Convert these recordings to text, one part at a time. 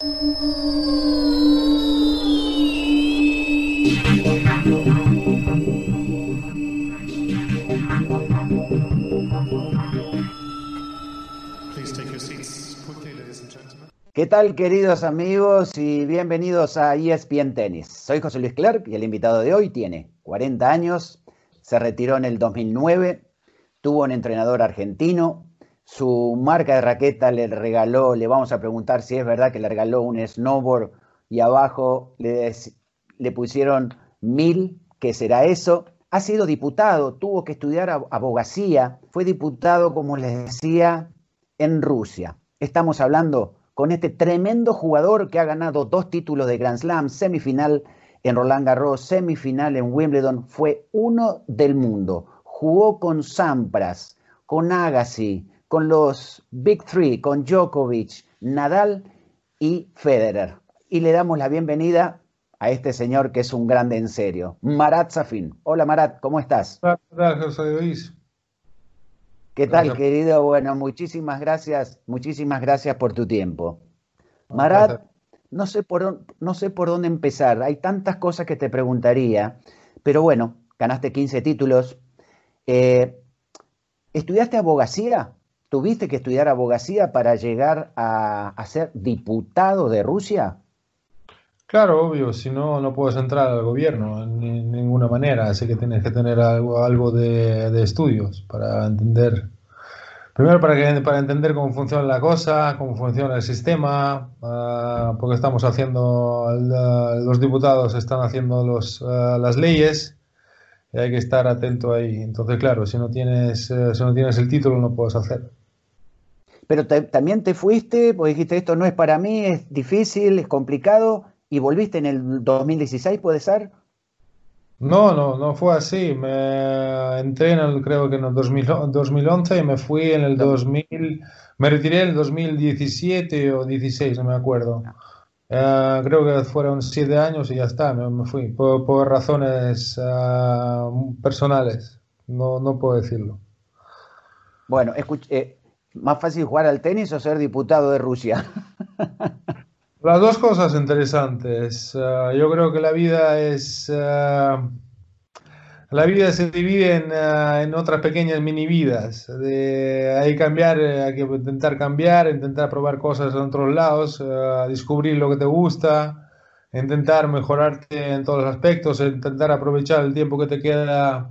¿Qué tal queridos amigos y bienvenidos a ESPN Tennis? Soy José Luis Clark y el invitado de hoy tiene 40 años, se retiró en el 2009, tuvo un entrenador argentino, su marca de raqueta le regaló, le vamos a preguntar si es verdad que le regaló un snowboard y abajo le, le pusieron mil, ¿qué será eso? Ha sido diputado, tuvo que estudiar abogacía, fue diputado, como les decía, en Rusia. Estamos hablando con este tremendo jugador que ha ganado dos títulos de Grand Slam, semifinal en Roland Garros, semifinal en Wimbledon, fue uno del mundo. Jugó con Sampras, con Agassi, con los Big Three, con Djokovic, Nadal y Federer. Y le damos la bienvenida a este señor que es un grande en serio, Marat Safin. Hola Marat, ¿cómo estás? Gracias, Luis. ¿Qué tal, querido? Bueno, muchísimas gracias, muchísimas gracias por tu tiempo. Marat, no sé, por, no sé por dónde empezar. Hay tantas cosas que te preguntaría, pero bueno, ganaste 15 títulos. Eh, ¿Estudiaste abogacía? ¿Tuviste que estudiar abogacía para llegar a, ser diputado de Rusia? Claro, obvio, si no, no puedes entrar al gobierno en, ninguna manera, así que tienes que tener algo, de, estudios para entender, primero para, que, para entender cómo funciona la cosa, cómo funciona el sistema, uh, porque estamos haciendo, los diputados están haciendo los, uh, las leyes y hay que estar atento ahí. Entonces, claro, si no tienes, uh, si no tienes el título no puedes hacer. Pero también te fuiste, porque dijiste esto no es para mí, es difícil, es complicado, y volviste en el 2016, ¿puede ser? No, no, no fue así. Me entré en el, creo que en el 2011 y me fui en el 2000, me retiré en el 2017 o 16, no me acuerdo. Uh, creo que fueron siete años y ya está, me, fui, por, razones uh, personales, no, no puedo decirlo. Bueno, escuché, eh, más fácil jugar al tenis o ser diputado de Rusia. Las dos cosas interesantes. Uh, yo creo que la vida es... Uh, la vida se divide en, uh, en otras pequeñas mini vidas. De, hay, cambiar, hay que intentar cambiar, intentar probar cosas en otros lados, descubrir lo que te gusta, intentar mejorarte en todos los aspectos, intentar aprovechar el tiempo que te queda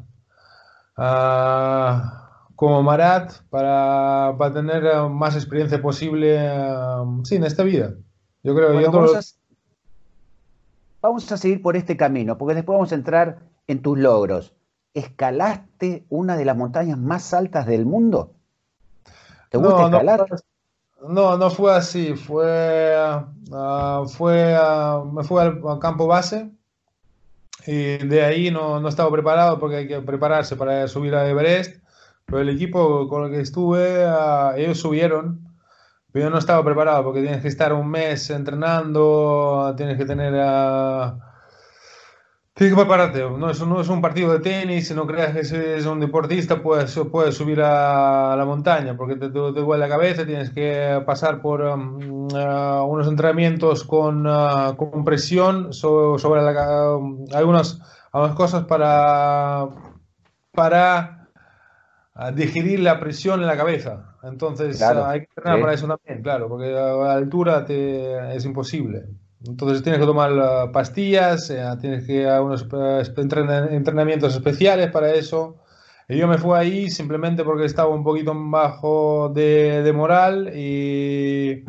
como Marat para, para, tener más experiencia posible sí, en esta vida. Yo creo vamos, a, vamos a seguir por este camino, porque después vamos a entrar en tus logros. ¿Escalaste una de las montañas más altas del mundo? ¿Te gusta escalar? No, no fue así. Fue, uh, fue uh, me fui al, campo base y de ahí no, no, estaba preparado porque hay que prepararse para subir a Everest. Pero el equipo con el que estuve, uh, ellos subieron pero yo no estaba preparado porque tienes que estar un mes entrenando, tienes que tener a... Tienes que prepararte, no es, no es un partido de tenis, si no creas que eres un deportista puedes, puedes subir a la montaña porque te, te, duele la cabeza, tienes que pasar por um, uh, unos entrenamientos con, uh, con presión sobre la, um, algunas, algunas cosas para, para uh, digerir la presión en la cabeza. Entonces hay que entrenar para eso también, claro, porque a altura te, es imposible. Entonces tienes que tomar pastillas, eh, tienes que hacer unos eh, entrenamientos especiales para eso. Y yo me fui ahí simplemente porque estaba un poquito bajo de, de moral y,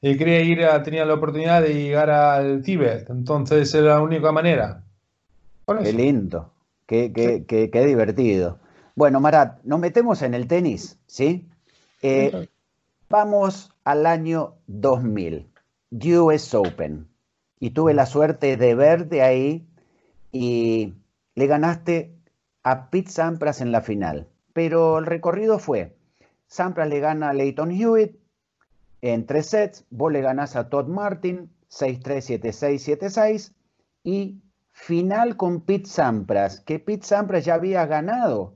y, quería ir, a, tenía la oportunidad de llegar al Tíbet. Entonces era la única manera. Qué lindo, qué, qué, qué, qué divertido. Bueno, Marat, nos metemos en el tenis, ¿sí? Eh, vamos al año 2000, US Open. Y tuve la suerte de verte ahí y le ganaste a Pete Sampras en la final. Pero el recorrido fue, Sampras le gana a Leighton Hewitt en tres sets, vos le ganás a Todd Martin 6-3, 7-6, 7-6 y final con Pete Sampras, que Pete Sampras ya había ganado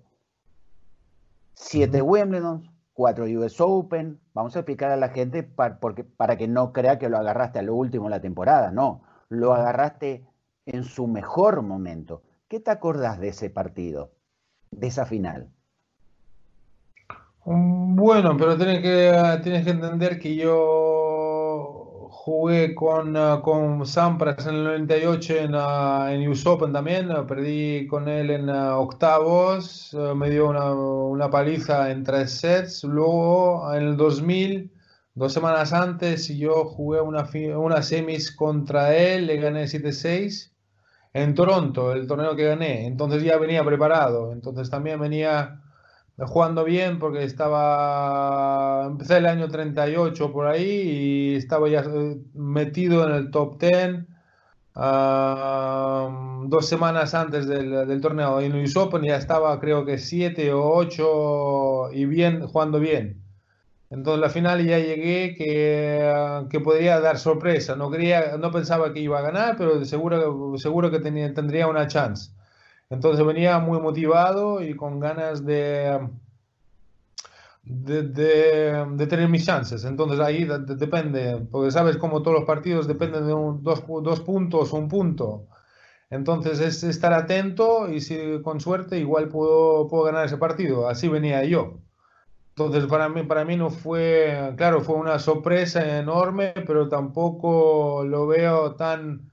siete Wimbledon, cuatro US Open. Vamos a explicar a la gente para, porque, para que no crea que lo agarraste a lo último de la temporada. No, lo agarraste en su mejor momento. ¿Qué te acordás de ese partido, de esa final? Bueno, pero tienes que, tienes que entender que yo jugué con, con Sampras en el 98 en, en US Open también, perdí con él en octavos, me dio una, una, paliza en tres sets, luego en el 2000, dos semanas antes, yo jugué una, una semis contra él, le gané 7-6 en Toronto, el torneo que gané, entonces ya venía preparado, entonces también venía jugando bien porque estaba, empecé el año 38 por ahí y estaba ya eh, metido en el top 10 dos semanas antes del, del torneo en US Open ya estaba creo que 7 o 8 y bien, jugando bien. Entonces la final ya llegué que, que podría dar sorpresa. No, quería, no pensaba que iba a ganar, pero seguro, seguro que tenía, tendría una chance. Entonces venía muy motivado y con ganas de, de, tener mis chances. Entonces ahí depende, porque sabes como todos los partidos dependen de dos, dos, puntos, un punto. Entonces es estar atento y si con suerte igual puedo, puedo ganar ese partido. Así venía yo. Entonces para mí, para mí no fue, claro, fue una sorpresa enorme, pero tampoco lo veo tan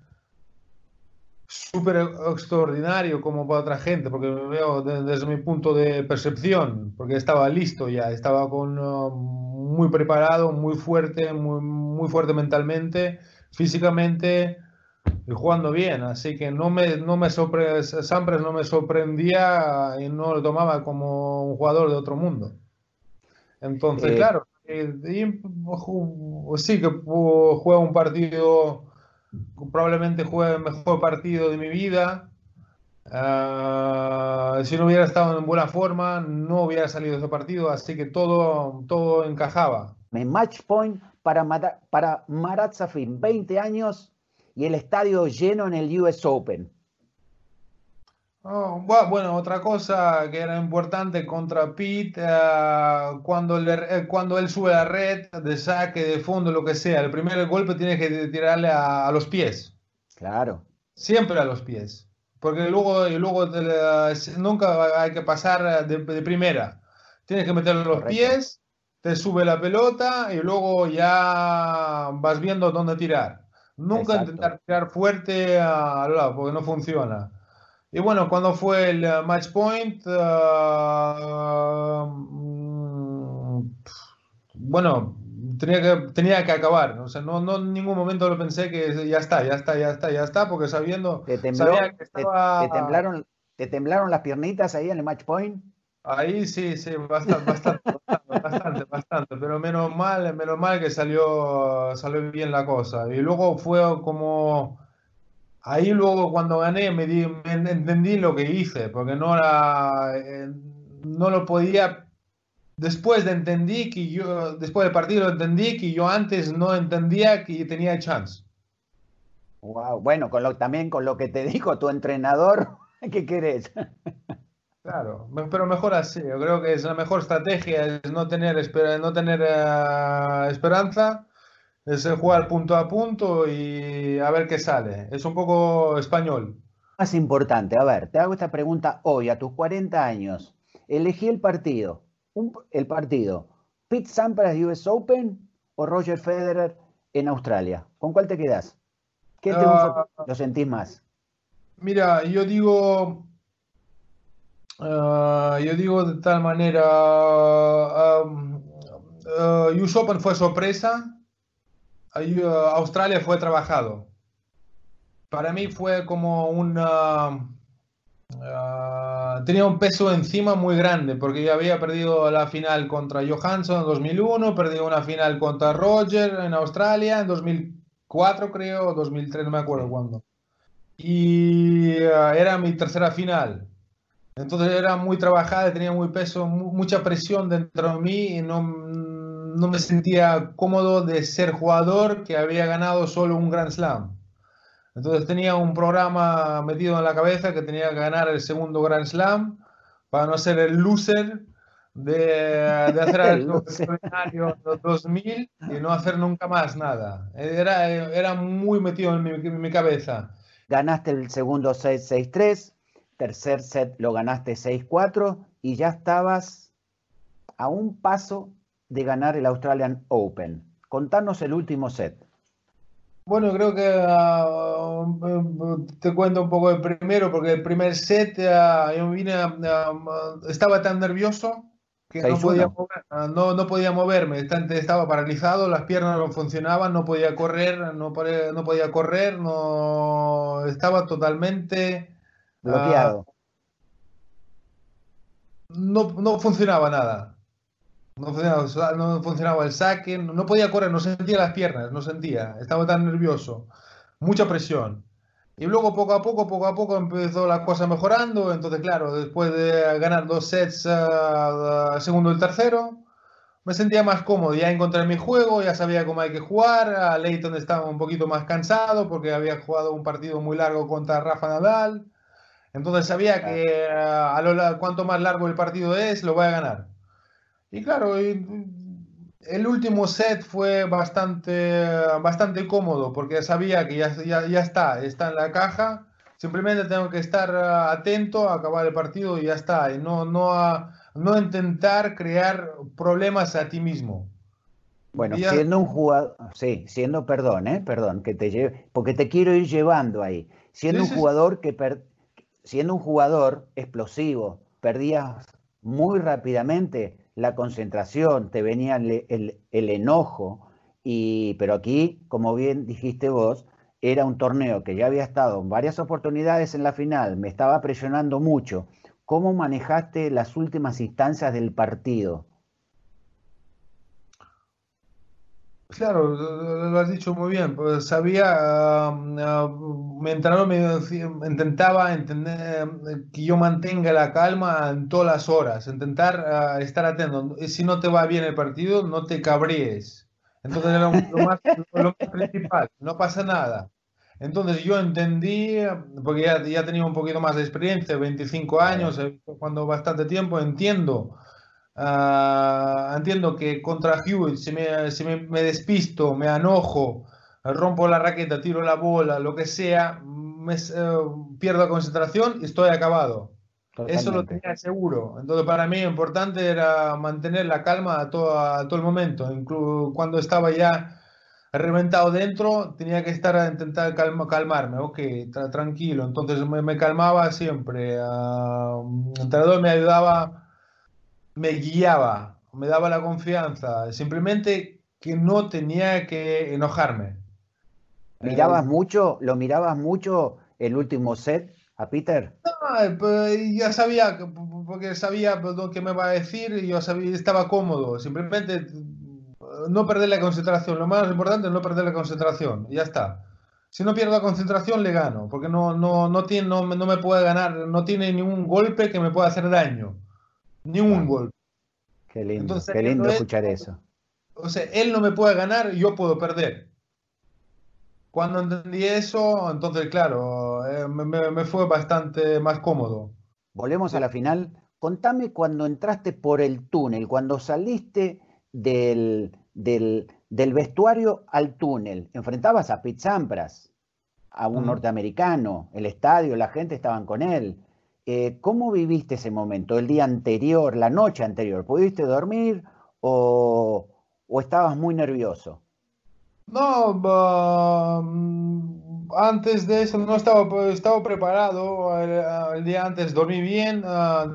súper extraordinario como para otra gente, porque me veo desde, mi punto de percepción, porque estaba listo ya, estaba con, uh, muy preparado, muy fuerte, muy, muy fuerte mentalmente, físicamente y jugando bien, así que no me, no me Sampras no me sorprendía y no lo tomaba como un jugador de otro mundo. Entonces, eh, claro, eh, sí que juega un partido probablemente juegue el mejor partido de mi vida. Ah, si no hubiera estado en buena forma, no hubiera salido ese partido, así que todo, todo encajaba. Match point para, para Marat Safin, 20 años y el estadio lleno en el US Open. Oh, bueno, otra cosa que era importante contra Pete, eh, cuando, eh, cuando él sube la red de saque, de fondo, lo que sea, el primer golpe tiene que tirarle a, los pies. Claro. Siempre a los pies. Porque luego, y luego nunca hay que pasar de, primera. Tienes que meterle los pies, te sube la pelota y luego ya vas viendo dónde tirar. Nunca intentar tirar fuerte al lado, porque no funciona. Y bueno, cuando fue el uh, match point, uh, mm, bueno, tenía que, tenía que acabar. O sea, no, no en ningún momento lo pensé que ya está, ya está, ya está, ya está, porque sabiendo. ¿Te, sabía que estaba... te, temblaron, ¿Te temblaron las piernitas ahí en el match point? Ahí sí, sí, bastante, bastante, bastante, bastante, pero menos mal, menos mal que salió, salió bien la cosa. Y luego fue como ahí luego cuando gané me, entendí lo que hice, porque no, era, eh, no lo podía, después de entendí que yo, después del partido entendí que yo antes no entendía que tenía chance. Wow, bueno, con lo, también con lo que te dijo tu entrenador, ¿qué querés? Claro, pero mejor así. Yo creo que es la mejor estrategia es no tener, no tener eh, esperanza es jugar punto a punto y a ver qué sale. Es un poco español. Más importante, a ver, te hago esta pregunta hoy, a tus 40 años. Elegí el partido. el partido. Pete Sampras US Open o Roger Federer en Australia. ¿Con cuál te quedas? ¿Qué te uh, lo sentís más? Mira, yo digo. Ah, yo digo de tal manera. Uh, US Open fue sorpresa Australia fue trabajado. Para mí fue como una... Uh, tenía un peso encima muy grande porque yo había perdido la final contra Johansson en 2001, perdí una final contra Roger en Australia en 2004 creo, 2003, no me acuerdo cuándo. Y era mi tercera final. Entonces era muy trabajada, tenía muy peso, mucha presión dentro de mí y no, no me sentía cómodo de ser jugador que había ganado solo un Grand Slam. Entonces tenía un programa metido en la cabeza que tenía que ganar el segundo Grand Slam para no ser el loser de, hacer algo extraordinario en los 2000 y no hacer nunca más nada. Era, era muy metido en mi, en mi cabeza. Ganaste el segundo set 6-3, tercer set lo ganaste 6-4 y ya estabas a un paso de ganar el Australian Open. Contanos el último set. Bueno, creo que ah, te cuento un poco el primero, porque el primer set ah, yo vine, ah, estaba tan nervioso que no podía, no, no podía, moverme, estaba paralizado, las piernas no funcionaban, no podía correr, no, no podía correr, no estaba totalmente bloqueado. no, no funcionaba nada. No funcionaba, no funcionaba el saque, no podía correr, no sentía las piernas, no sentía, estaba tan nervioso, mucha presión. Y luego poco a poco, poco a poco empezó la cosa mejorando, entonces claro, después de ganar dos sets, uh, segundo y tercero, me sentía más cómodo, ya encontré mi juego, ya sabía cómo hay que jugar, a Leighton estaba un poquito más cansado porque había jugado un partido muy largo contra Rafa Nadal, entonces sabía que a lo, cuanto más largo el partido es, lo voy a ganar. Y claro, el último set fue bastante, bastante cómodo porque sabía que ya, ya, ya está, está en la caja. Simplemente tengo que estar atento a acabar el partido y ya está. Y no, no, no intentar crear problemas a ti mismo. Bueno, siendo un jugador, sí, siendo, perdón, eh, perdón, que te lleve, porque te quiero ir llevando ahí. Siendo un jugador que, siendo un jugador explosivo, perdías muy rápidamente, la concentración, te venía el, enojo, y, pero aquí, como bien dijiste vos, era un torneo que ya había estado en varias oportunidades en la final, me estaba presionando mucho. ¿Cómo manejaste las últimas instancias del partido? Claro, lo has dicho muy bien. Pues sabía, mi entrenador me intentaba entender que yo mantenga la calma en todas las horas, intentar ah, estar atento. Si no te va bien el partido, no te cabríes. Entonces era lo más, principal, no pasa nada. Entonces yo entendí, porque ya, ya tenía un poquito más de experiencia, 25 años, cuando bastante tiempo, entiendo Ah, entiendo que contra Hewitt, si, me, si me, despisto, me enojo, rompo la raqueta, tiro la bola, lo que sea, me, eh, pierdo concentración y estoy acabado. Eso lo tenía seguro. Entonces, para mí, lo importante era mantener la calma a todo, a todo el momento. Incluso cuando estaba ya reventado dentro, tenía que estar a intentar calmarme. Ok, tranquilo. Entonces, me, calmaba siempre. Uh, el entrenador me ayudaba me guiaba, me daba la confianza, simplemente que no tenía que enojarme. ¿Mirabas mucho, lo mirabas mucho el último set a Peter? No, pues, ya sabía, porque sabía lo que me iba a decir y yo sabía, estaba cómodo, simplemente no perder la concentración, lo más importante es no perder la concentración, ya está. Si no pierdo la concentración, le gano, porque no, no, no, tiene, no, no me puede ganar, no tiene ningún golpe que me pueda hacer daño ni un gol. Qué lindo, qué lindo escuchar eso. O sea, él no me puede ganar, yo puedo perder. Cuando entendí eso, entonces, claro, eh, me, fue bastante más cómodo. Volvemos a la final. Contame cuando entraste por el túnel, cuando saliste del, del, vestuario al túnel. Enfrentabas a Pete Sampras, a un norteamericano, el estadio, la gente estaban con él. Eh, ¿Cómo viviste ese momento, el día anterior, la noche anterior? ¿Pudiste dormir o, estabas muy nervioso? No, mm, antes de eso no estaba, estaba preparado. El, día antes dormí bien, uh,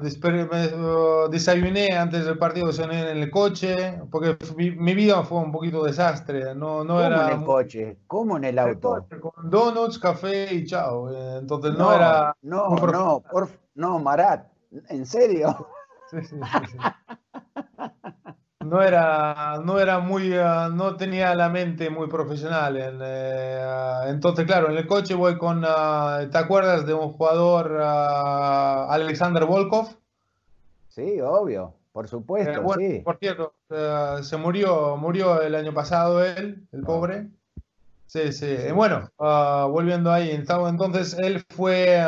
desayuné antes del partido en el coche, porque mi, vida fue un poquito desastre. No, no ¿Cómo era en el coche? ¿Cómo en el auto? con donuts, café y chao. Entonces no, era... No, no, por, no, Marat, ¿en serio? Sí, sí, sí, No era, no era muy, ah, no tenía la mente muy profesional. Eh, ah, entonces, claro, en el coche voy con, ah, ¿te acuerdas de un jugador, Alexander Volkov? Sí, obvio, por supuesto, eh, sí. Por cierto, se murió, murió el año pasado él, el pobre. Sí, sí. Bueno, volviendo ahí, entonces él fue...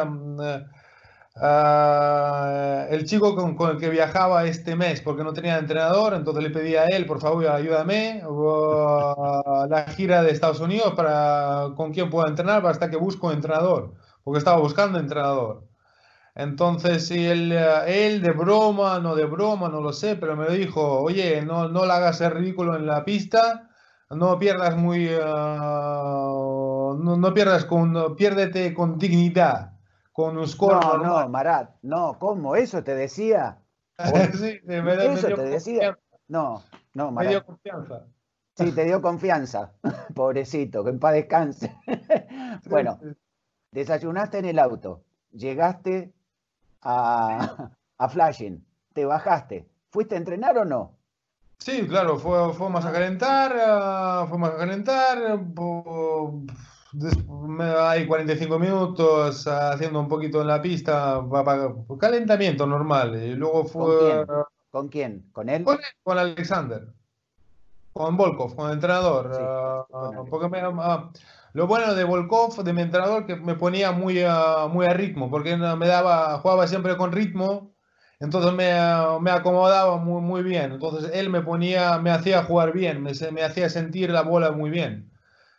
Ah, el chico con, el que viajaba este mes porque no tenía entrenador, entonces le pedí a él, por favor, ayúdame, a la gira de Estados Unidos para con quién puedo entrenar hasta que busco entrenador, porque estaba buscando entrenador. Entonces, si él, él de broma, no de broma, no lo sé, pero me dijo, oye, no, no le hagas el ridículo en la pista, no pierdas muy, ah, no, no, pierdas con, piérdete con dignidad con un score. No, no, Marat, no, ¿cómo? ¿Eso te decía? sí, me, ¿Eso te decía? No, no, Marat. Me dio confianza. Sí, te dio confianza. Pobrecito, que en paz descanse. bueno, desayunaste en el auto, llegaste a, a Flashing, te bajaste. ¿Fuiste a entrenar o no? Sí, claro, fue, fuimos a calentar, uh, fuimos a calentar, hay 45 minutos haciendo un poquito en la pista, para, calentamiento normal. Y luego fue. ¿Con quién? ¿Con, él? Con, Alexander. Con Volkov, con el entrenador. Ah, porque ah, lo bueno de Volkov, de mi entrenador, que me ponía muy, a, muy a ritmo, porque me daba, jugaba siempre con ritmo, entonces me, me acomodaba muy, muy bien. Entonces él me ponía, me hacía jugar bien, me, me hacía sentir la bola muy bien.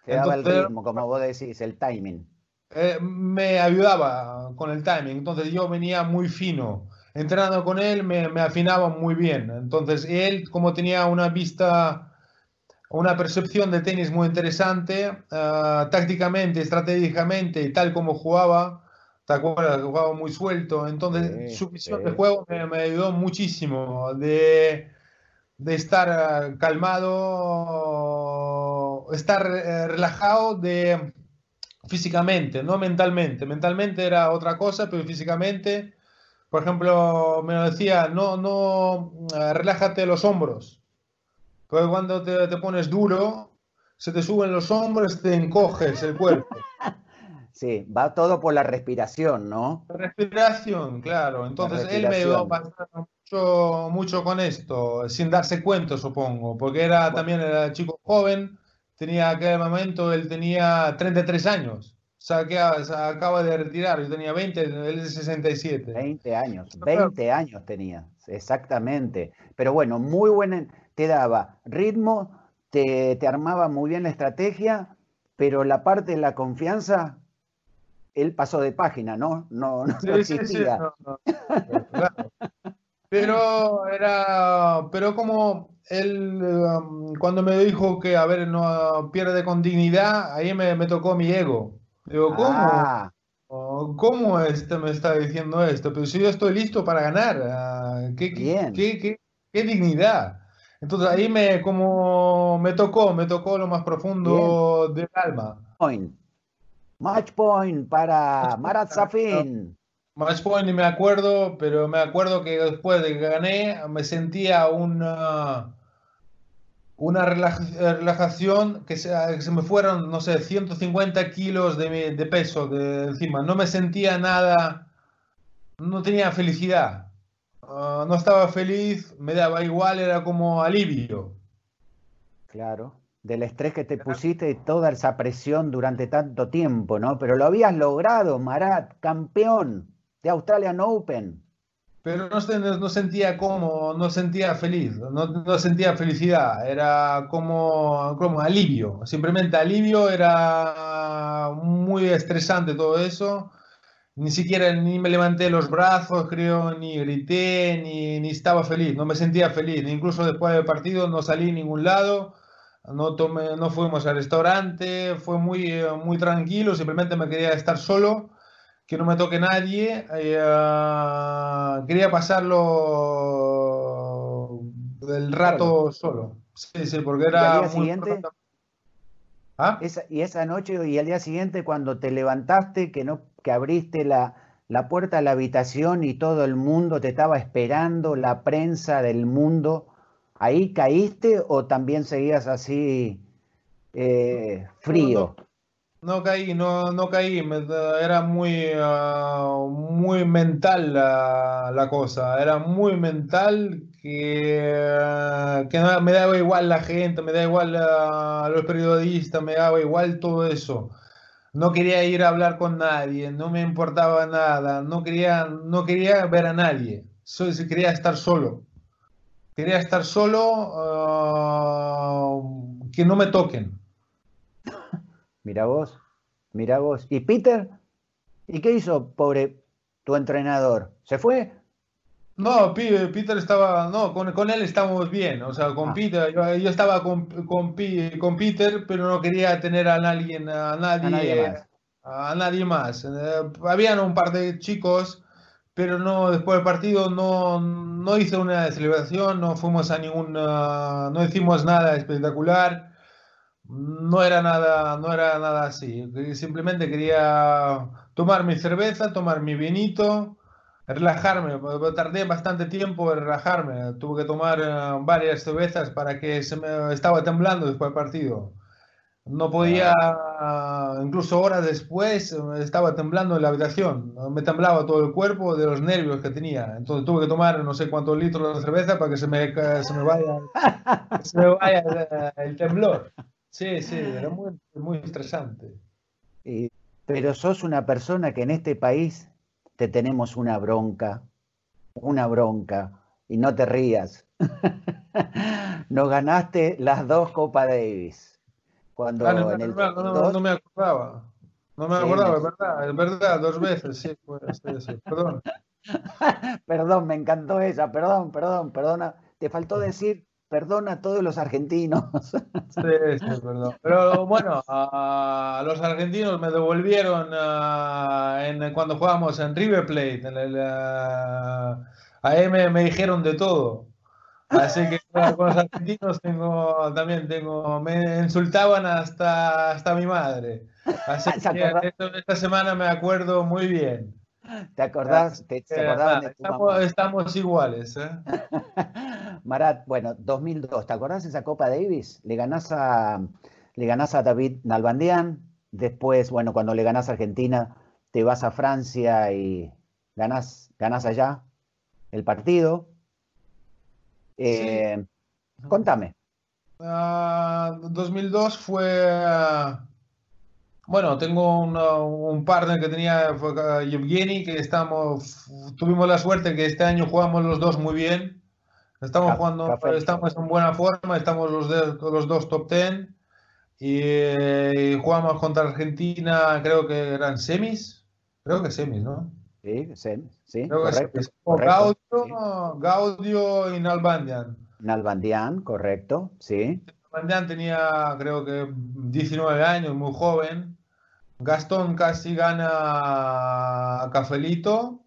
Te daba el ritmo, como vos decís, el timing. Eh, me ayudaba con el timing, entonces yo venía muy fino. Entrenando con él me, me afinaba muy bien. Entonces él, como tenía una vista, una percepción de tenis muy interesante, uh, tácticamente, estratégicamente y tal como jugaba, ¿te acuerdas? Jugaba muy suelto. Entonces su visión de juego me, me, ayudó muchísimo de, de estar calmado estar eh, relajado de físicamente, no mentalmente. Mentalmente era otra cosa, pero físicamente, por ejemplo, me decía, no, no, eh, relájate los hombros. Porque cuando te, te pones duro, se te suben los hombros, te encoges el cuerpo. Sí, va todo por la respiración, ¿no? respiración, claro. Entonces él me ayudó mucho, mucho con esto, sin darse cuenta, supongo, porque era también era chico joven, tenía aquel momento, él tenía 33 años. O sea, que acaba de retirar, yo tenía 20, él es 67. 20 años, 20 años tenía, exactamente. Pero bueno, muy buena, te daba ritmo, te, te armaba muy bien la estrategia, pero la parte de la confianza, él pasó de página, ¿no? No, no, existía. Pero era, pero como él um, cuando me dijo que, a ver, no pierde con dignidad, ahí me, me tocó mi ego. Digo, ¿cómo? Ah. Oh, ¿Cómo este me está diciendo esto? Pero si yo estoy listo para ganar, ah, ¿qué, qué, qué, qué, dignidad? Entonces ahí me como me tocó, me tocó lo más profundo del alma. Point. Match point para Marat Safin. Match point ni me acuerdo, pero me acuerdo que después de que gané me sentía una una relajación que se, que se, me fueron, no sé, 150 kilos de, de peso de encima. No me sentía nada, no tenía felicidad. Uh, no estaba feliz, me daba igual, era como alivio. Claro, del estrés que te pusiste y toda esa presión durante tanto tiempo, ¿no? Pero lo habías logrado, Marat, campeón de Australian Open pero no, no, sentía como, no sentía feliz, no, no, sentía felicidad, era como, como alivio, simplemente alivio, era muy estresante todo eso, ni siquiera ni me levanté los brazos, creo, ni grité, ni, ni estaba feliz, no me sentía feliz, incluso después del partido no salí a ningún lado, no, tomé, no fuimos al restaurante, fue muy, muy tranquilo, simplemente me quería estar solo que no me toque nadie. Eh, ah, quería pasarlo el rato solo. Sí, sí, porque era. ¿Y día siguiente? ¿Ah? y esa noche y el día siguiente, cuando te levantaste, que, no, que abriste la, la puerta a la habitación y todo el mundo te estaba esperando, la prensa del mundo, ¿ahí caíste o también seguías así eh, frío? No caí, no, no caí, era muy, uh, muy mental la, la, cosa, era muy mental que, que me daba igual la gente, me da igual uh, los periodistas, me daba igual todo eso. no quería ir a hablar con nadie, no me importaba nada, no quería, no quería ver a nadie, Soy, quería estar solo. Quería estar solo, ah, que no me toquen. Mira vos, mira vos. ¿Y Peter? ¿Y qué hizo, pobre tu entrenador? ¿Se fue? No, Peter estaba, no, con, con él estábamos bien, o sea, con ah. Peter, yo, estaba con, con, con, Peter, pero no quería tener a nadie, a nadie, a nadie más. Eh, habían un par de chicos, pero no, después del partido no, no hice una celebración, no fuimos a ninguna, no hicimos nada espectacular, no era nada, no era nada así, simplemente quería tomar mi cerveza, tomar mi vinito, relajarme, tardé bastante tiempo en relajarme, tuve que tomar eh, varias cervezas para que se me estaba temblando después del partido. No podía, incluso horas después, estaba temblando en la habitación. Me temblaba todo el cuerpo de los nervios que tenía. Entonces tuve que tomar no sé cuántos litros de cerveza para que se me, se me vaya, se me vaya el, temblor. Sí, sí, era muy, muy estresante. pero sos una persona que en este país te tenemos una bronca, una bronca, y no te rías. Nos ganaste las dos Copa Davis. Cuando ah, no, me acordaba. No me acordaba, es verdad, es verdad, dos veces, sí, perdón. perdón, me encantó esa, perdón, perdón, perdona. Te faltó decir perdona a todos los argentinos. Sí, sí, perdón. Pero bueno, a, los argentinos me devolvieron en, cuando jugábamos en River Plate. En el, a M me dijeron de todo. Así que con los argentinos tengo, también tengo, me insultaban hasta, hasta mi madre. Así que esta semana me acuerdo muy bien. ¿Te acordás? ¿Te, estamos, iguales. ¿eh? Marat, bueno, 2002, ¿te acordás de esa Copa Davis? Le ganás a, le ganás a David Nalbandian, después, bueno, cuando le ganás a Argentina, te vas a Francia y ganás, ganás allá el partido. Eh, contame. 2002 ah, fue... Bueno, tengo un partner que tenía, fue Yevgeny, que estamos, tuvimos la suerte que este año jugamos los dos muy bien. Estamos jugando, estamos en buena forma, estamos los, los dos top ten y, jugamos contra Argentina, creo que eran semis, creo que semis, ¿no? Sí, semis, sí. Gaudio, Gaudio y Nalbandian. Nalbandian, correcto, sí. Nalbandian tenía, creo que 19 años, muy joven. Gastón casi gana a Cafelito.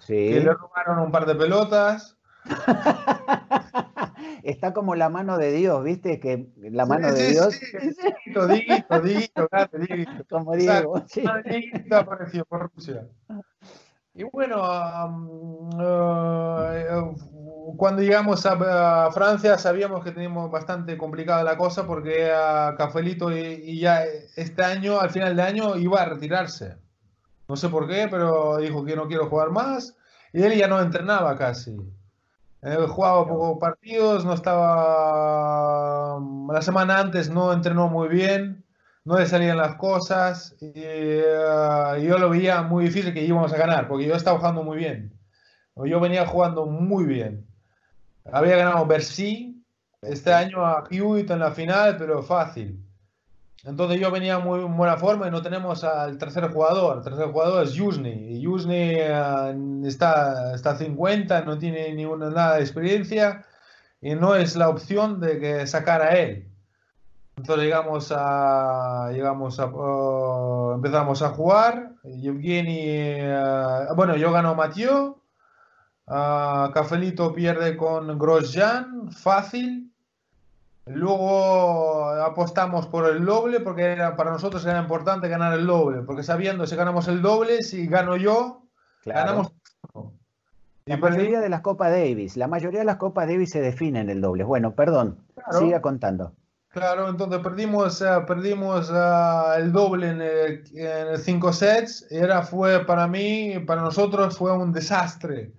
Sí. Que le robaron un par de pelotas. Está como la mano de Dios, ¿viste? Que la mano de Dios. Sí, Diguito, Diguito, Diguito, Como Diego. Sí. apareció por Rusia. Y bueno, uh, cuando llegamos a, Francia sabíamos que teníamos bastante complicada la cosa porque a Cafelito y, ya este año, al final de año, iba a retirarse. No sé por qué, pero dijo que no quiero jugar más y él ya no entrenaba casi. Eh, jugaba pocos partidos, no estaba... La semana antes no entrenó muy bien, no le salían las cosas y uh, yo lo veía muy difícil que íbamos a ganar porque yo estaba jugando muy bien. Yo venía jugando muy bien. Había ganado Bercy este año a Hewitt en la final, pero fácil. Entonces yo venía muy en buena forma y no tenemos al tercer jugador. El tercer jugador es Yuzny. Y Yuzny eh, está, está 50, no tiene ninguna nada de experiencia y no es la opción de que sacar a él. Entonces llegamos a, llegamos a, oh, empezamos a jugar. Yevgeny, eh, bueno, yo gano Mathieu Uh, Cafelito pierde con Grosjean, fácil. Luego apostamos por el doble porque era, para nosotros era importante ganar el doble, porque sabiendo si ganamos el doble, si gano yo, ganamos. La mayoría de las Copas Davis, la mayoría de las Copas Davis se definen el doble. Bueno, perdón, siga contando. Claro, entonces perdimos, perdimos el doble en el, cinco sets. Era, fue para mí, para nosotros fue un desastre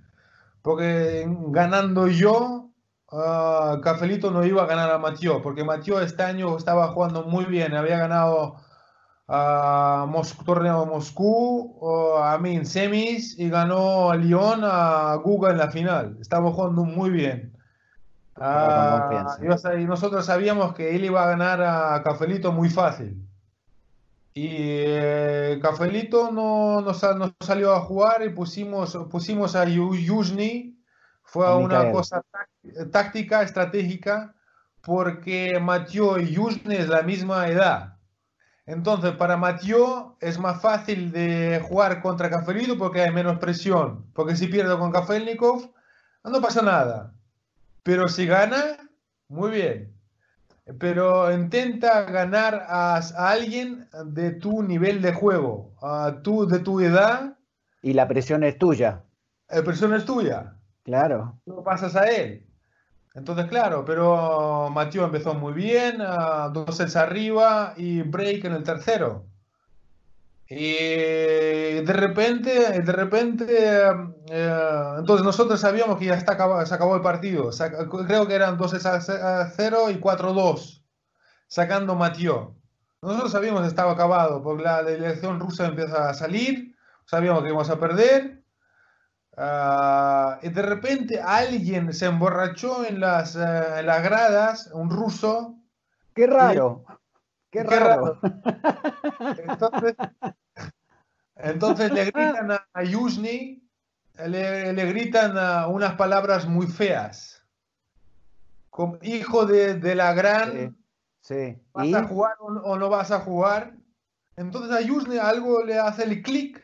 porque ganando yo, uh, Cafelito no iba a ganar a Mathieu, porque Mathieu este año estaba jugando muy bien, había ganado a torneo de Moscú, a mí en semis y ganó a Lyon a Guga en la final. Estaba jugando muy bien. Ah, y nosotros sabíamos que él iba a ganar a Cafelito muy fácil. Y eh, Cafelito no, no, salió a jugar y pusimos, pusimos a Yuzhny. Fue una cosa táctica, estratégica, porque Mathieu y Yuzhny es la misma edad. Entonces, para Mathieu es más fácil de jugar contra Cafelito porque hay menos presión. Porque si pierdo con Kafelnikov, no pasa nada. Pero si gana, muy bien. Pero intenta ganar a, alguien de tu nivel de juego, a tu, de tu edad. Y la presión es tuya. La presión es tuya. Claro. No pasas a él. Entonces, claro, pero Mateo empezó muy bien, dos sets arriba y break en el tercero. Y de repente, de repente, eh, entonces nosotros sabíamos que ya está se acabó el partido. Creo que eran 2 a 0 y 4-2, sacando Mateo. Nosotros sabíamos que estaba acabado, porque la elección rusa empieza a salir, sabíamos que íbamos a perder. Ah, y de repente alguien se emborrachó en las, eh, las gradas, un ruso. Qué raro. Qué, raro. Entonces, le gritan a Yuzny, le, le, gritan unas palabras muy feas. Como hijo de, la gran. Sí. ¿Vas a jugar o no vas a jugar? Entonces a Yuzny algo le hace el clic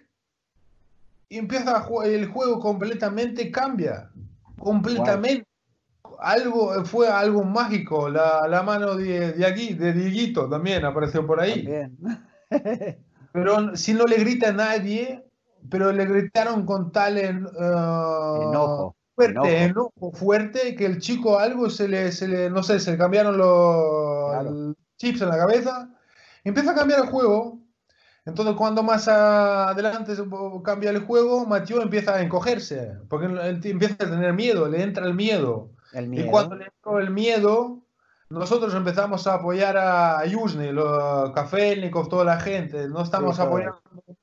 y empieza el juego completamente cambia. Completamente. Algo, fue algo mágico. La, mano de, de, aquí, de Dieguito también apareció por ahí. pero si no le grita a nadie, pero le gritaron con tal uh, enojo. Fuerte, enojo. fuerte, que el chico algo se le, se le no sé, se le cambiaron los chips en la cabeza. Empieza a cambiar el juego entonces, cuando más adelante cambia el juego, Mathieu empieza a encogerse, porque él empieza a tener miedo, le entra el miedo. Y cuando le entró el miedo, nosotros empezamos a apoyar a Yuzny, los Kafelnikov, toda la gente. No estamos apoyando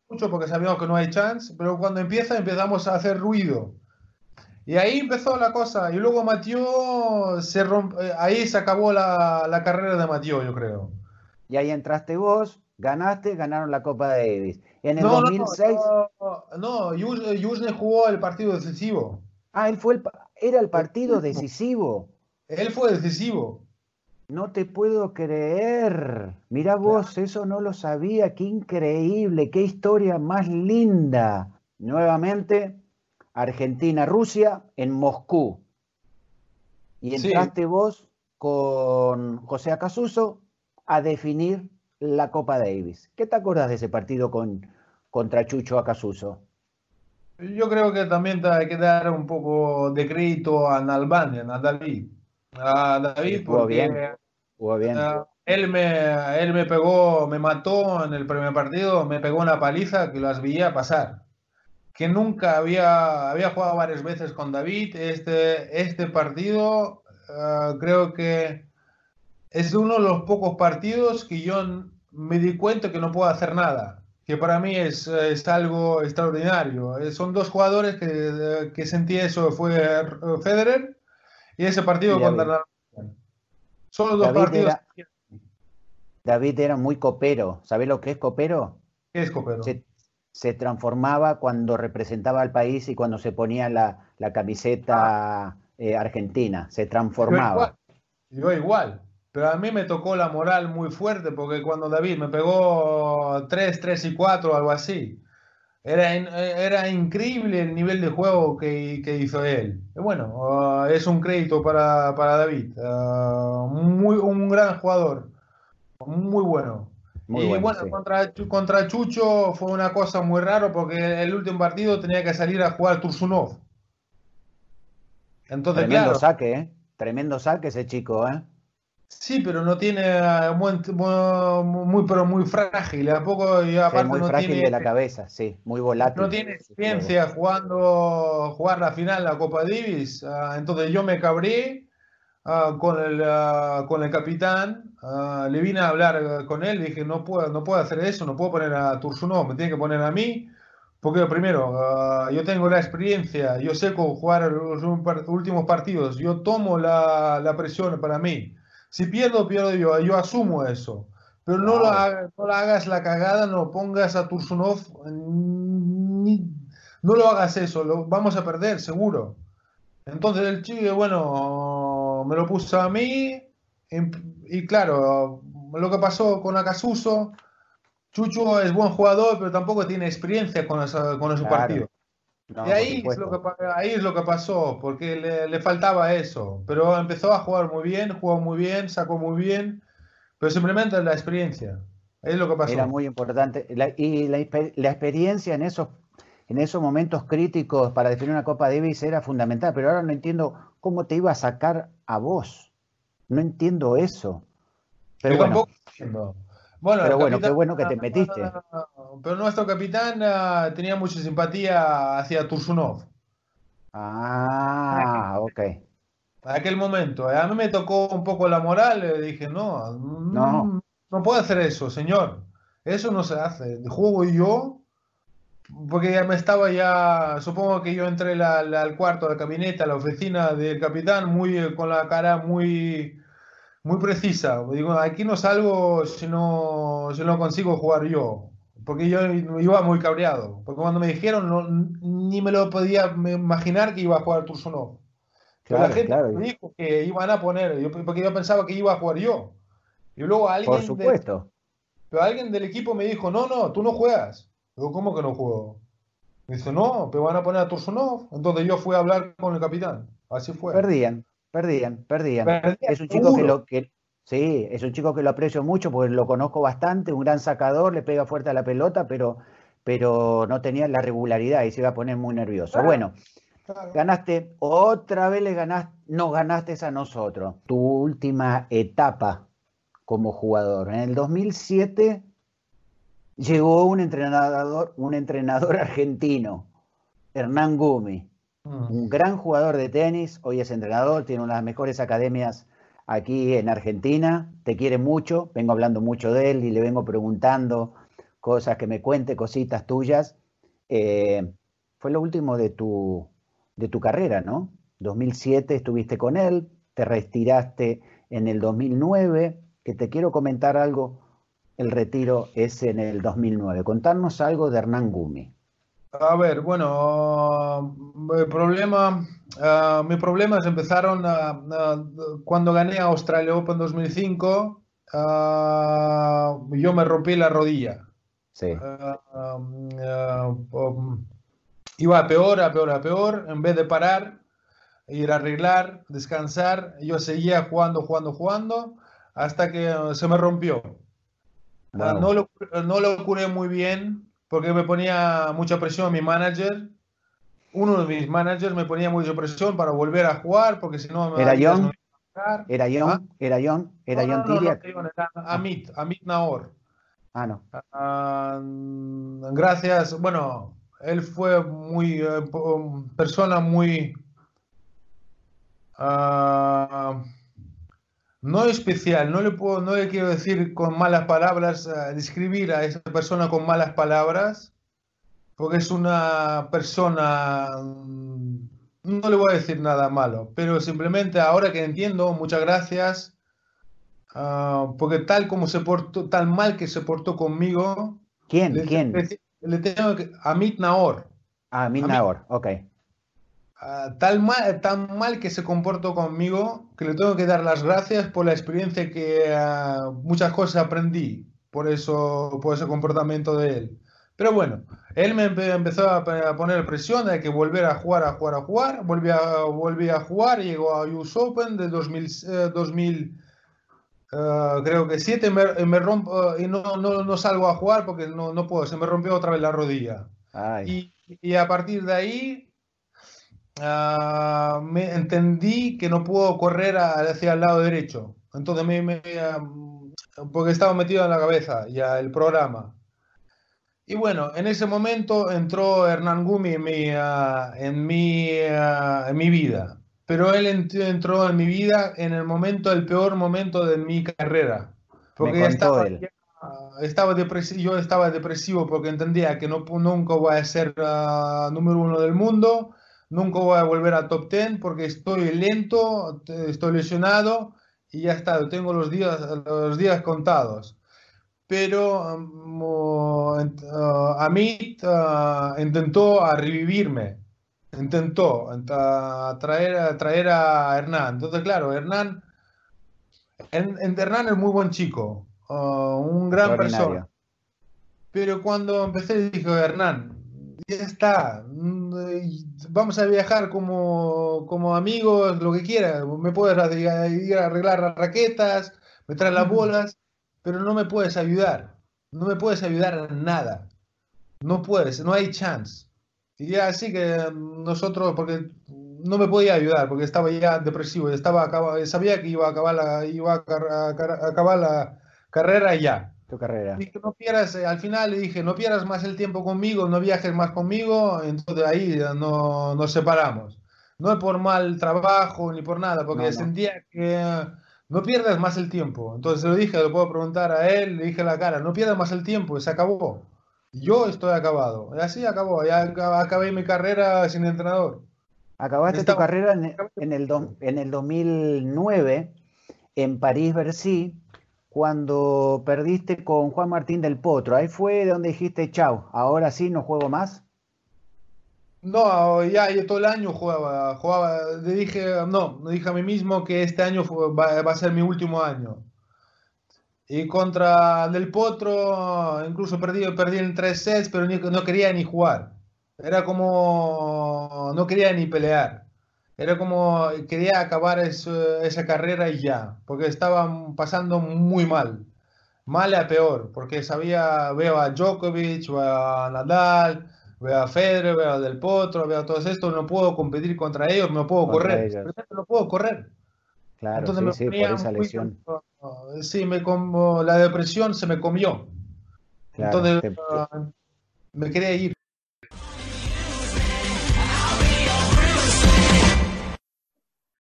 mucho porque sabíamos que no hay chance, pero cuando empieza, empezamos a hacer ruido. Y ahí empezó la cosa. Y luego Mathieu se rompe, ahí se acabó la, la carrera de Mathieu, yo creo. Y ahí entraste vos, Ganaste, ganaron la Copa Davis. En el 2006. No, no, jugó el partido decisivo. Ah, él fue el, era el partido decisivo. Él fue decisivo. No te puedo creer. Mira vos, eso no lo sabía. Qué increíble, qué historia más linda. Nuevamente, Argentina-Rusia en Moscú. Y entraste vos con José Acasuso a definir la Copa Davis. ¿Qué te acuerdas de ese partido con, contra Chucho Acasuso? Yo creo que también hay que dar un poco de crédito a Nalbandian, a David. A David, porque bien. bien. Eh, él, me, él me pegó, me mató en el primer partido, me pegó una paliza que las veía pasar. Que nunca había, había jugado varias veces con David. Este, este partido eh, creo que es uno de los pocos partidos que yo me di cuenta que no puedo hacer nada, que para mí es, algo extraordinario. Eh, son dos jugadores que, que, sentí eso, fue Federer y ese partido contra Son los dos partidos. David era muy copero. ¿Sabes lo que es copero? ¿Qué es copero? Se, transformaba cuando representaba al país y cuando se ponía la, camiseta eh, argentina. Se transformaba. Yo igual. Pero a mí me tocó la moral muy fuerte porque cuando David me pegó 3, 3 y 4, algo así, era, era increíble el nivel de juego que, que hizo él. bueno, uh, es un crédito para, para David. Uh, muy, un gran jugador, muy bueno. y bueno, contra, contra Chucho fue una cosa muy rara porque el último partido tenía que salir a jugar Tursunov. Entonces, Tremendo saque, ¿eh? Tremendo saque ese chico, ¿eh? Sí, pero no tiene eh, muy, muy, pero muy frágil. ¿a poco y aparte muy no frágil tiene, de la cabeza, sí, muy volátil. No tiene experiencia jugando jugar la final de la Copa Davis. Ah, entonces yo me cabré ah, con, el, ah, con el capitán le vine a hablar con él, dije, no puedo, no puedo hacer eso, no puedo poner a Tursunov, me tiene que poner a mí, porque primero, yo tengo la experiencia, yo sé cómo jugar los últimos partidos, yo tomo la, la, presión para mí. Si pierdo, pierdo yo, yo asumo eso. Pero no, lo no lo hagas la cagada, no pongas a Tursunov, no lo hagas eso, lo vamos a perder, seguro. Entonces el chico, bueno, me lo puso a mí y, claro, lo que pasó con Acasuso, Chucho es buen jugador, pero tampoco tiene experiencia con, esa, con ese partido. y ahí es, lo que, ahí es lo que pasó, porque le, faltaba eso. Pero empezó a jugar muy bien, jugó muy bien, sacó muy bien, pero simplemente la experiencia. Es lo que pasó. Era muy importante. y la, la, experiencia en esos en esos momentos críticos para definir una Copa Davis era fundamental, pero ahora no entiendo cómo te iba a sacar a vos. No entiendo eso. Pero bueno, bueno, pero bueno, qué bueno que te metiste. Pero nuestro capitán uh, tenía mucha simpatía hacia Tursunov. Ah, ok. A aquel momento. A mí me tocó un poco la moral. Le dije, no, no, no puedo hacer eso, señor. Eso no se hace. Juego yo porque ya me estaba ya, supongo que yo entré al cuarto, de la camioneta, a la oficina del capitán, muy con la cara muy, muy precisa. Digo, aquí no salgo si no, si no consigo jugar yo, porque yo iba muy cabreado, porque cuando me dijeron no, ni me lo podía imaginar que iba a jugar Tursunov. Claro, la gente me dijo que iban a poner, yo, porque yo pensaba que iba a jugar yo. Y luego alguien, Por supuesto. pero alguien del equipo me dijo, no, no, tú no juegas. Digo, ¿cómo que no juego? Me dice, no, pero van a poner a Tursunov. Entonces yo fui a hablar con el capitán. Así fue. Perdían, perdían, perdían. es un chico que lo que sí, es un chico que lo aprecio mucho porque lo conozco bastante, un gran sacador, le pega fuerte a la pelota, pero, pero no tenía la regularidad y se iba a poner muy nervioso. Bueno, ganaste, otra vez le ganaste, no ganaste a nosotros. Tu última etapa como jugador. En el 2007 llegó un entrenador, un entrenador argentino, Hernán Gumi. Un gran jugador de tenis, hoy es entrenador, tiene una de las mejores academias aquí en Argentina, te quiere mucho, vengo hablando mucho de él y le vengo preguntando cosas que me cuente, cositas tuyas. Eh, fue lo último de tu, de tu carrera, ¿no? 2007 estuviste con él, te retiraste en el 2009, que te quiero comentar algo el retiro es en el 2009. Contarnos algo de Hernán Gumi. A ver, bueno, el problema, uh, mis problemas empezaron uh, cuando gané Australia Open 2005. Uh, yo me rompí la rodilla. Sí. Um, iba a peor, a peor, a peor. En vez de parar, ir a arreglar, descansar, yo seguía jugando, jugando, jugando, hasta que se me rompió. Ah, no, lo, no lo curé muy bien porque me ponía mucha presión mi manager. Uno de mis managers me ponía mucha presión para volver a jugar porque si no... ¿Era John? ¿Era John? ¿Ah? ¿Era John? ¿Era John Tiriac? Amit, Amit Naor. Ah, no. Ah, gracias. Bueno, él fue muy... Eh, persona muy no especial, no le, puedo, no le quiero decir con malas palabras, eh, describir a esa persona con malas palabras, porque es una persona, mm, no le voy a decir nada malo, pero simplemente ahora que entiendo, muchas gracias, ah, porque tal como se portó, tal mal que se portó conmigo. ¿Quién? ¿Quién? Le, tengo que, Amit Naor. Ah, Amit Naor, ok. Ah, tal mal, tan mal que se comportó conmigo que le tengo que dar las gracias por la experiencia que ah, muchas cosas aprendí por eso por ese comportamiento de él. Pero bueno, él me empezó a poner presión de que volver a jugar, a jugar, a jugar. Volví a, volví a jugar, llegó a US Open de 2000, 2000 uh, creo que 7, me, me rompo y no, no, no, salgo a jugar porque no, no puedo, se me rompió otra vez la rodilla. Y, y a partir de ahí Ah, me entendí que no puedo correr hacia el lado derecho. Entonces me, porque estaba metido en la cabeza ya el programa. Y bueno, en ese momento entró Hernán Gumi en mi, ah, en mi, ah, en mi vida. pero él entró en mi vida en el momento, el peor momento de mi carrera. Porque estaba, estaba depresivo, yo estaba depresivo porque entendía que no, nunca voy a ser uh, número uno del mundo, nunca voy a volver a top 10 porque estoy lento, estoy lesionado y ya está, tengo los días, los días contados. Pero uh, Amit uh, intentó a revivirme intentó traer, traer a Hernán. Entonces, claro, Hernán, Hernán es muy buen chico, uh, un gran persona. Pero cuando empecé dije, Hernán, ya está, vamos a viajar como, como amigos, lo que quieras, me puedes ir a arreglar las raquetas, me traes las bolas, pero no me puedes ayudar, no me puedes ayudar en nada, no puedes, no hay chance. Y ya así que nosotros, porque no me podía ayudar, porque estaba ya depresivo, estaba sabía que iba a acabar la, iba a, acabar la carrera ya. Tu carrera. Y que no pierdas, eh, al final le dije, no pierdas más el tiempo conmigo, no viajes más conmigo, entonces ahí no, nos separamos. No por mal trabajo ni por nada, porque sentía que no pierdas más el tiempo. Entonces lo dije, lo puedo preguntar a él, le dije a la cara, no pierdas más el tiempo, se acabó. Yo estoy acabado. Así acabó. Ya acabé mi carrera sin entrenador. Acabaste tu carrera en, el en el 2009 en París-Bercy cuando perdiste con Juan Martín del Potro. Ahí fue donde dijiste, chao, ahora sí no juego más. No, ya yo todo el año jugaba, jugaba, le dije, no, le dije a mí mismo que este año va, va, a ser mi último año. Y contra Del Potro, incluso perdí, perdí en tres sets, pero no quería ni jugar. Era como, no quería ni pelear. Era como, quería acabar esa carrera y ya, porque estaba pasando muy mal. Mal a peor, porque sabía, veo a Djokovic, veo a Nadal, veo a Federer, veo a Del Potro, veo a todos estos, no puedo competir contra ellos, no puedo correr. No puedo correr. Claro, Entonces sí, por esa lesión. sí, me como la depresión se me comió. Entonces ah, me quería ir.